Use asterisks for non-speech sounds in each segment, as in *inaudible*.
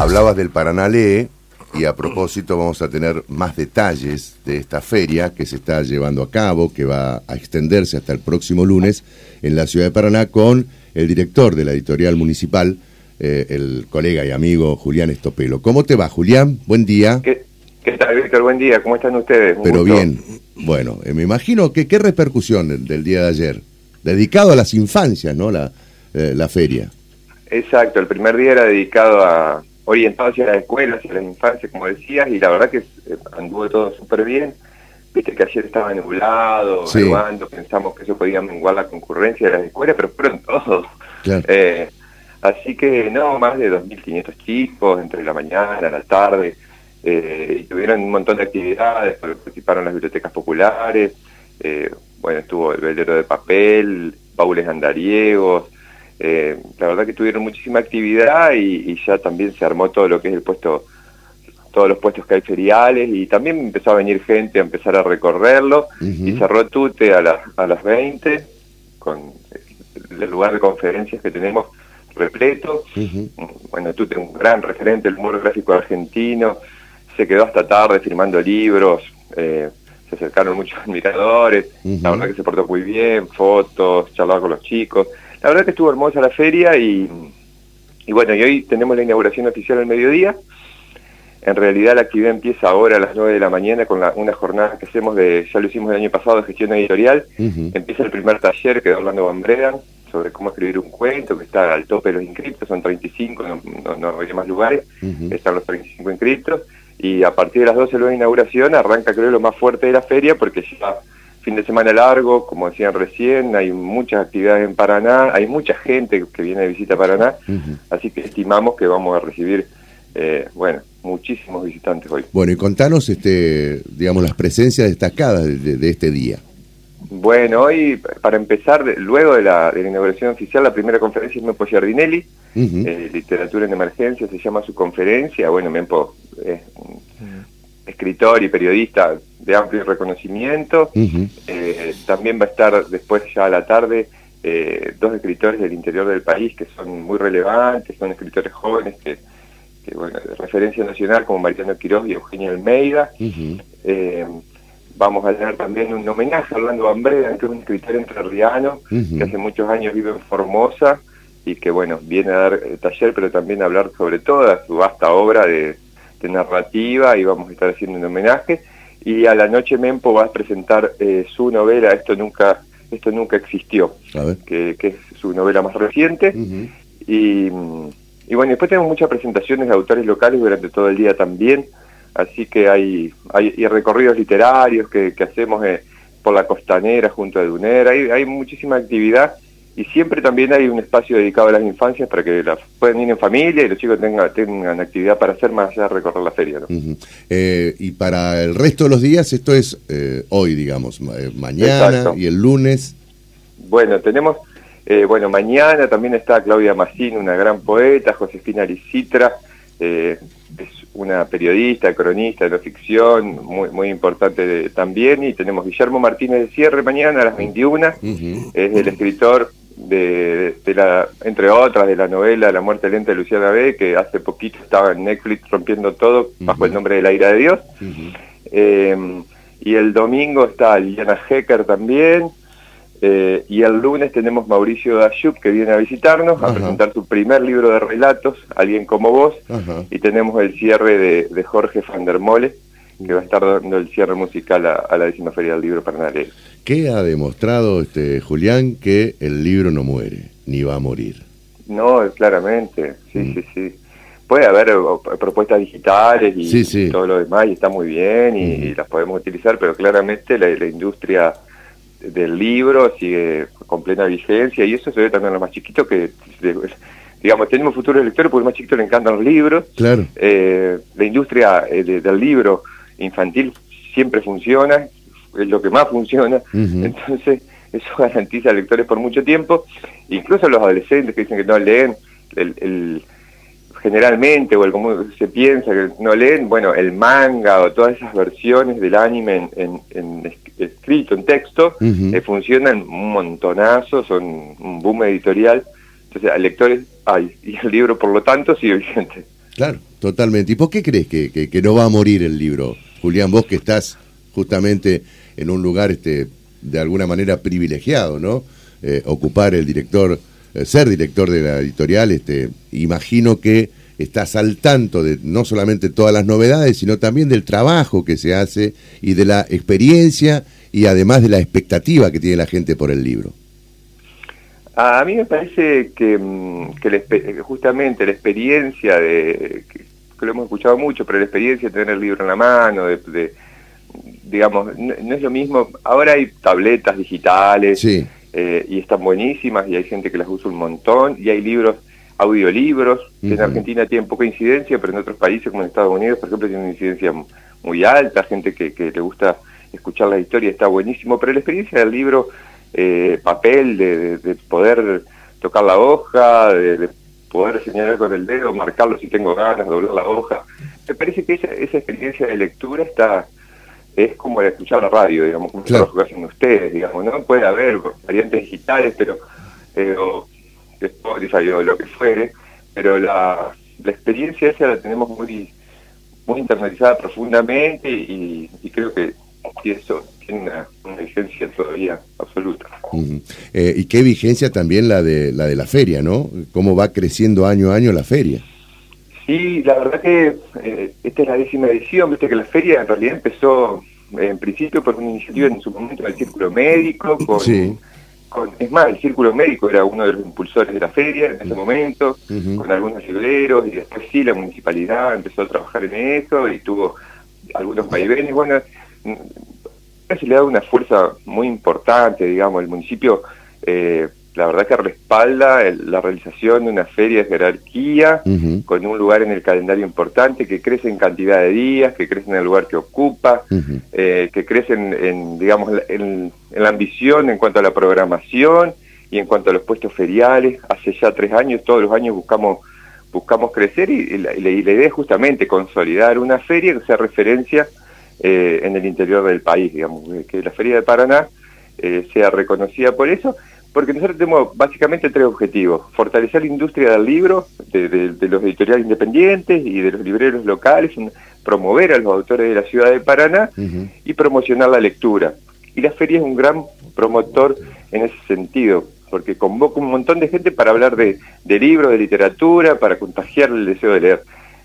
Hablabas del Paraná Lee y a propósito vamos a tener más detalles de esta feria que se está llevando a cabo, que va a extenderse hasta el próximo lunes en la ciudad de Paraná con el director de la editorial municipal, eh, el colega y amigo Julián Estopelo. ¿Cómo te va, Julián? Buen día. ¿Qué, tal, Víctor? Buen día. ¿Cómo están ustedes? Pero bien. Bueno, eh, me imagino que qué repercusión del, día de ayer, dedicado a las infancias, ¿no? La, eh, la feria. Exacto, el primer día era dedicado a orientado hacia las escuelas, hacia las infancias, como decías, y la verdad que eh, anduvo todo súper bien. Viste que ayer estaba nublado, sí. pensamos que eso podía menguar la concurrencia de las escuelas, pero fueron todos. Eh, así que no, más de 2.500 chicos entre la mañana, la tarde, eh, y tuvieron un montón de actividades, participaron las bibliotecas populares, bueno, estuvo el velero de papel, paules andariegos, eh, la verdad que tuvieron muchísima actividad y, ya también se armó todo lo que es el puesto, todos los puestos que hay feriales y también empezó a venir gente a empezar a recorrerlo y cerró Tute a, las a las 20 con el lugar de conferencias que tenemos repleto. Bueno, Tute un gran referente del humor gráfico argentino, se quedó hasta tarde firmando libros. Eh, se acercaron muchos *laughs* admiradores, la verdad que se portó muy bien, fotos, charlaba con los chicos. La verdad que estuvo hermosa la feria y, y bueno, y hoy tenemos la inauguración oficial al mediodía. En realidad la actividad empieza ahora a las 9 de la mañana con una jornada que hacemos de, ya lo hicimos el año pasado, de gestión editorial. Empieza el primer taller que da Orlando Bambredan sobre cómo escribir un cuento, que está al tope de los inscriptos, son 35, no, no, hay más lugares, están los 35 inscriptos. Y a partir de las 12 de la inauguración arranca creo lo más fuerte de la feria porque ya fin de semana largo, como decían recién, hay muchas actividades en Paraná, hay mucha gente que viene de visita a Paraná, así que estimamos que vamos a recibir, eh, bueno, muchísimos visitantes hoy. Bueno, y contanos, este, digamos, las presencias destacadas de, este día. Bueno, hoy, para empezar, luego de la, inauguración oficial, la primera conferencia es Mempo Giardinelli, eh, Literatura en Emergencia, se llama su conferencia, bueno, Mempo es escritor y periodista de amplio reconocimiento. Eh, también va a estar después ya a la tarde eh, dos escritores del interior del país que son muy relevantes, son escritores jóvenes que, bueno, de referencia nacional como Mariano Quiroz y Eugenio Almeida. Eh, vamos a tener también un homenaje a Orlando Ambreda, que es un escritor entrerriano que hace muchos años vive en Formosa y que bueno, viene a dar taller, pero también a hablar sobre toda su vasta obra de de narrativa y vamos a estar haciendo un homenaje. Y a la noche Mempo va a presentar eh, su novela Esto nunca esto nunca existió, que, es su novela más reciente. y, y, bueno, después tenemos muchas presentaciones de autores locales durante todo el día también, así que hay, hay recorridos literarios que, que hacemos eh, por la costanera junto a Dunera, hay, hay muchísima actividad y siempre también hay un espacio dedicado a las infancias para que las puedan ir en familia y los chicos tengan, tengan actividad para hacer más allá de recorrer la feria. ¿no? Eh, y para el resto de los días, esto es eh, hoy, digamos, eh, mañana y el lunes. Bueno, tenemos, bueno, mañana también está Claudia Massín, una gran poeta, Josefina Licitra, es una periodista, cronista de la ficción, muy, muy importante también, y tenemos Guillermo Martínez de Cierre mañana a las 21, es el escritor de, la, entre otras, de la novela La muerte lenta de Luciana B, que hace poquito estaba en Netflix rompiendo todo bajo el nombre de La ira de Dios. Eh, y el domingo está Liliana Hecker también. Eh, y el lunes tenemos Mauricio Dayub que viene a visitarnos, a presentar su primer libro de relatos, Alguien como vos. Y tenemos el cierre de, Jorge van der Mole, que va a estar dando el cierre musical a, la décima feria del libro Pernalé. ¿Qué ha demostrado este Julián que el libro no muere, ni va a morir? No, claramente, sí, mm. sí, sí. Puede haber propuestas digitales y, todo lo demás, y está muy bien, y, las podemos utilizar, pero claramente la, industria del libro sigue con plena vigencia, y eso se ve también a los más chiquitos que digamos, tenemos futuros lectores porque a los más chiquitos le encantan los libros. Claro. Eh, la industria eh, del libro infantil siempre funciona, es lo que más funciona, entonces eso *laughs* garantiza a lectores por mucho tiempo, incluso los adolescentes que dicen que no leen, el, generalmente, o el como se piensa que no leen, bueno, el manga o todas esas versiones del anime en, escrito, en texto, eh, funcionan un montonazo, son un boom editorial, entonces a lectores hay, y el libro por lo tanto sigue vigente. Claro, totalmente. ¿Y por qué crees que, que, no va a morir el libro? Julián, vos que estás justamente en un lugar este, de alguna manera privilegiado, ¿no? Eh, ocupar el director, eh, ser director de la editorial, este, imagino que estás al tanto de no solamente todas las novedades, sino también del trabajo que se hace y de la experiencia y además de la expectativa que tiene la gente por el libro. A mí me parece que, mm, justamente la experiencia de, lo hemos escuchado mucho, pero la experiencia de tener el libro en la mano, de, digamos, no, es lo mismo, ahora hay tabletas digitales eh, y están buenísimas y hay gente que las usa un montón y hay libros audiolibros, que en Argentina tienen poca incidencia, pero en otros países como en Estados Unidos, por ejemplo, tienen una incidencia muy alta, gente que, que le gusta escuchar la historia está buenísimo, pero la experiencia del libro, eh, papel, de, poder tocar la hoja, de, poder señalar con el dedo, marcarlo si tengo ganas, doblar la hoja, me parece que esa, esa experiencia de lectura está es como escuchar la radio, digamos, como lo que hacen ustedes, digamos, ¿no? Puede haber variantes digitales, pero... Eh, Spotify o lo que fuere, pero la, la experiencia esa la tenemos muy muy internalizada profundamente y, creo que eso tiene una, vigencia todavía absoluta. Eh, y qué vigencia también la de la de la feria, ¿no? Cómo va creciendo año a año la feria. Sí, la verdad que eh, esta es la décima edición, viste que la feria en realidad empezó en principio por una iniciativa en su momento del Círculo Médico, con, sí es más, el Círculo Médico era uno de los impulsores de la feria en ese momento, con algunos libreros, y después sí, la municipalidad empezó a trabajar en eso y tuvo algunos vaivenes. Bueno, se le da una fuerza muy importante, digamos, el municipio eh, la verdad que respalda la realización de una feria de jerarquía con un lugar en el calendario importante que crece en cantidad de días, que crece en el lugar que ocupa, eh, que crece en, digamos, en, la ambición en cuanto a la programación y en cuanto a los puestos feriales. Hace ya tres años, todos los años buscamos buscamos crecer y, la, idea es justamente consolidar una feria que sea referencia eh, en el interior del país, digamos, que la feria de Paraná eh, sea reconocida por eso porque nosotros tenemos básicamente tres objetivos. Fortalecer la industria del libro, de, los editoriales independientes y de los libreros locales, promover a los autores de la ciudad de Paraná y promocionar la lectura. Y la feria es un gran promotor en ese sentido, porque convoca un montón de gente para hablar de, libros, de literatura, para contagiar el deseo de leer.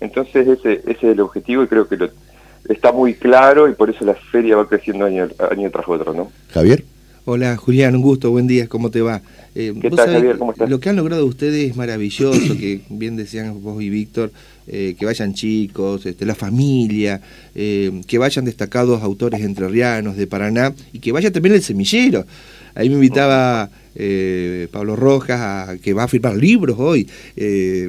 Entonces ese, ese es el objetivo y creo que lo, está muy claro y por eso la feria va creciendo año, año tras otro. ¿no? Javier. Hola Julián, un gusto, buen día, ¿cómo te va? Eh, ¿Qué tal, Javier? ¿Cómo estás? Lo que han logrado ustedes es maravilloso, que bien decían vos y Víctor, eh, que vayan chicos, este, la familia, eh, que vayan destacados autores entrerrianos de Paraná y que vaya también el semillero. Ahí me invitaba Pablo Rojas, a, que va a firmar libros hoy,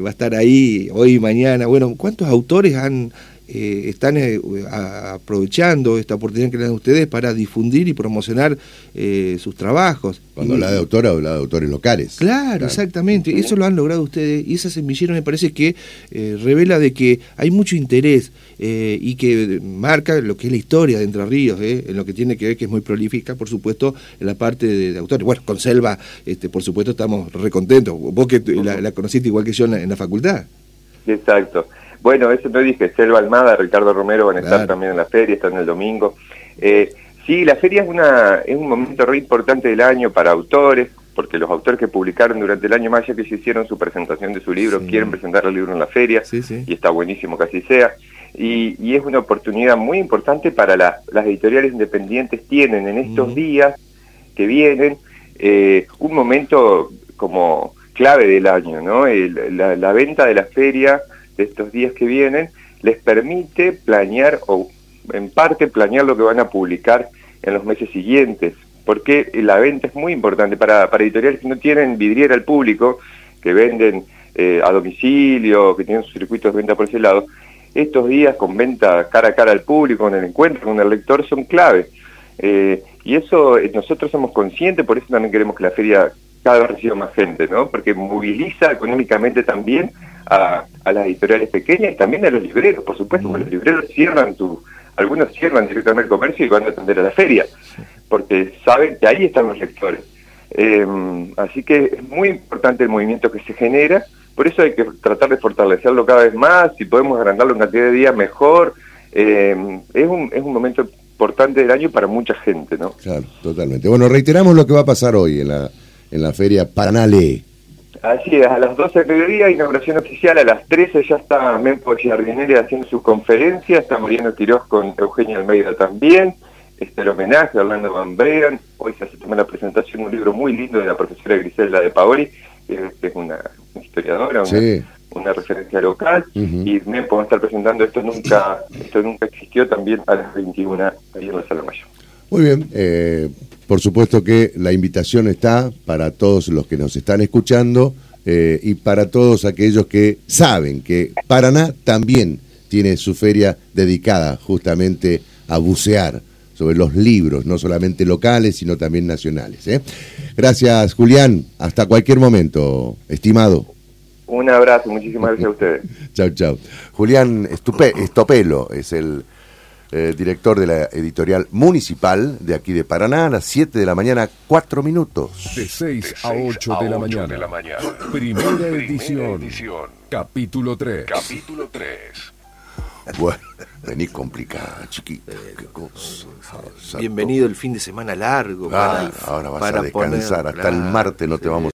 va a estar ahí hoy y mañana. Bueno, ¿cuántos autores han eh, están eh, aprovechando esta oportunidad que le dan ustedes para difundir y promocionar eh, sus trabajos. Cuando habla de autora, habla de autores locales. Claro, exactamente. Eso lo han logrado ustedes y esa semillera me parece que revela de que hay mucho interés y que marca lo que es la historia de Entre Ríos, en lo que tiene que ver, que es muy prolífica, por supuesto, en la parte de, autores. Bueno, con Selva, este, por supuesto, estamos recontentos. Vos que la, conociste igual que yo en la facultad. Exacto. Bueno, eso no dije, Selva Almada, Ricardo Romero van a estar también en la feria, están el domingo. Eh, sí, la feria es, una, es un momento re importante del año para autores, porque los autores que publicaron durante el año más ya que se hicieron su presentación de su libro, quieren presentar el libro en la feria, y está buenísimo que así sea. Y, es una oportunidad muy importante para las editoriales independientes, tienen en estos días que vienen eh, un momento como clave del año, ¿no? la, la, venta de la feria de estos días que vienen les permite planear o en parte planear lo que van a publicar en los meses siguientes, porque la venta es muy importante para, para editoriales que no tienen vidriera al público, que venden eh, a domicilio, que tienen sus circuitos de venta por ese lado. Estos días con venta cara a cara al público, con el encuentro con el lector, son clave. Eh, y eso eh, nosotros somos conscientes, por eso también queremos que la feria cada vez reciba más gente, ¿no? Porque moviliza económicamente también a, las editoriales pequeñas y también a los libreros, por supuesto, porque los libreros cierran tu, algunos cierran directamente el comercio y van a atender a la feria, porque saben que ahí están los lectores. Em, así que es muy importante el movimiento que se genera, por eso hay que tratar de fortalecerlo cada vez más, si podemos agrandarlo en cantidad de días mejor, eh, es, un, es un momento importante del año para mucha gente, ¿no? Claro, totalmente. Bueno, reiteramos lo que va a pasar hoy en la, en la feria Paranale. Así es, a las 12 de mediodía, inauguración oficial, a las 13 ya está Mempo Giardinelli haciendo su conferencia, está Mariano Quiroz con Eugenia Almeida también, está el homenaje a Orlando Van Bregan, hoy se hace también la presentación de un libro muy lindo de la profesora Griselda de Paoli, que es una historiadora, una, referencia local, y Mempo va a estar presentando esto nunca, esto nunca existió también a las 21 ahí en la Sala Mayor. Muy bien, eh, por supuesto que la invitación está para todos los que nos están escuchando eh, y para todos aquellos que saben que Paraná también tiene su feria dedicada justamente a bucear sobre los libros, no solamente locales, sino también nacionales. ¿eh? Gracias, Julián. Hasta cualquier momento, estimado. Un abrazo, muchísimas gracias a ustedes. *laughs* chau, chau. Julián Estopelo es el eh, director de la editorial municipal de aquí de Paraná, a las 7 de la mañana, 4 minutos. De 6 a 8, de, la mañana. de la mañana. Primera, edición. Capítulo 3. Capítulo 3. Bueno, *laughs* vení complicada, chiquita. Bienvenido el fin de semana largo. Ah, ahora vas a descansar. Hasta el martes no te vamos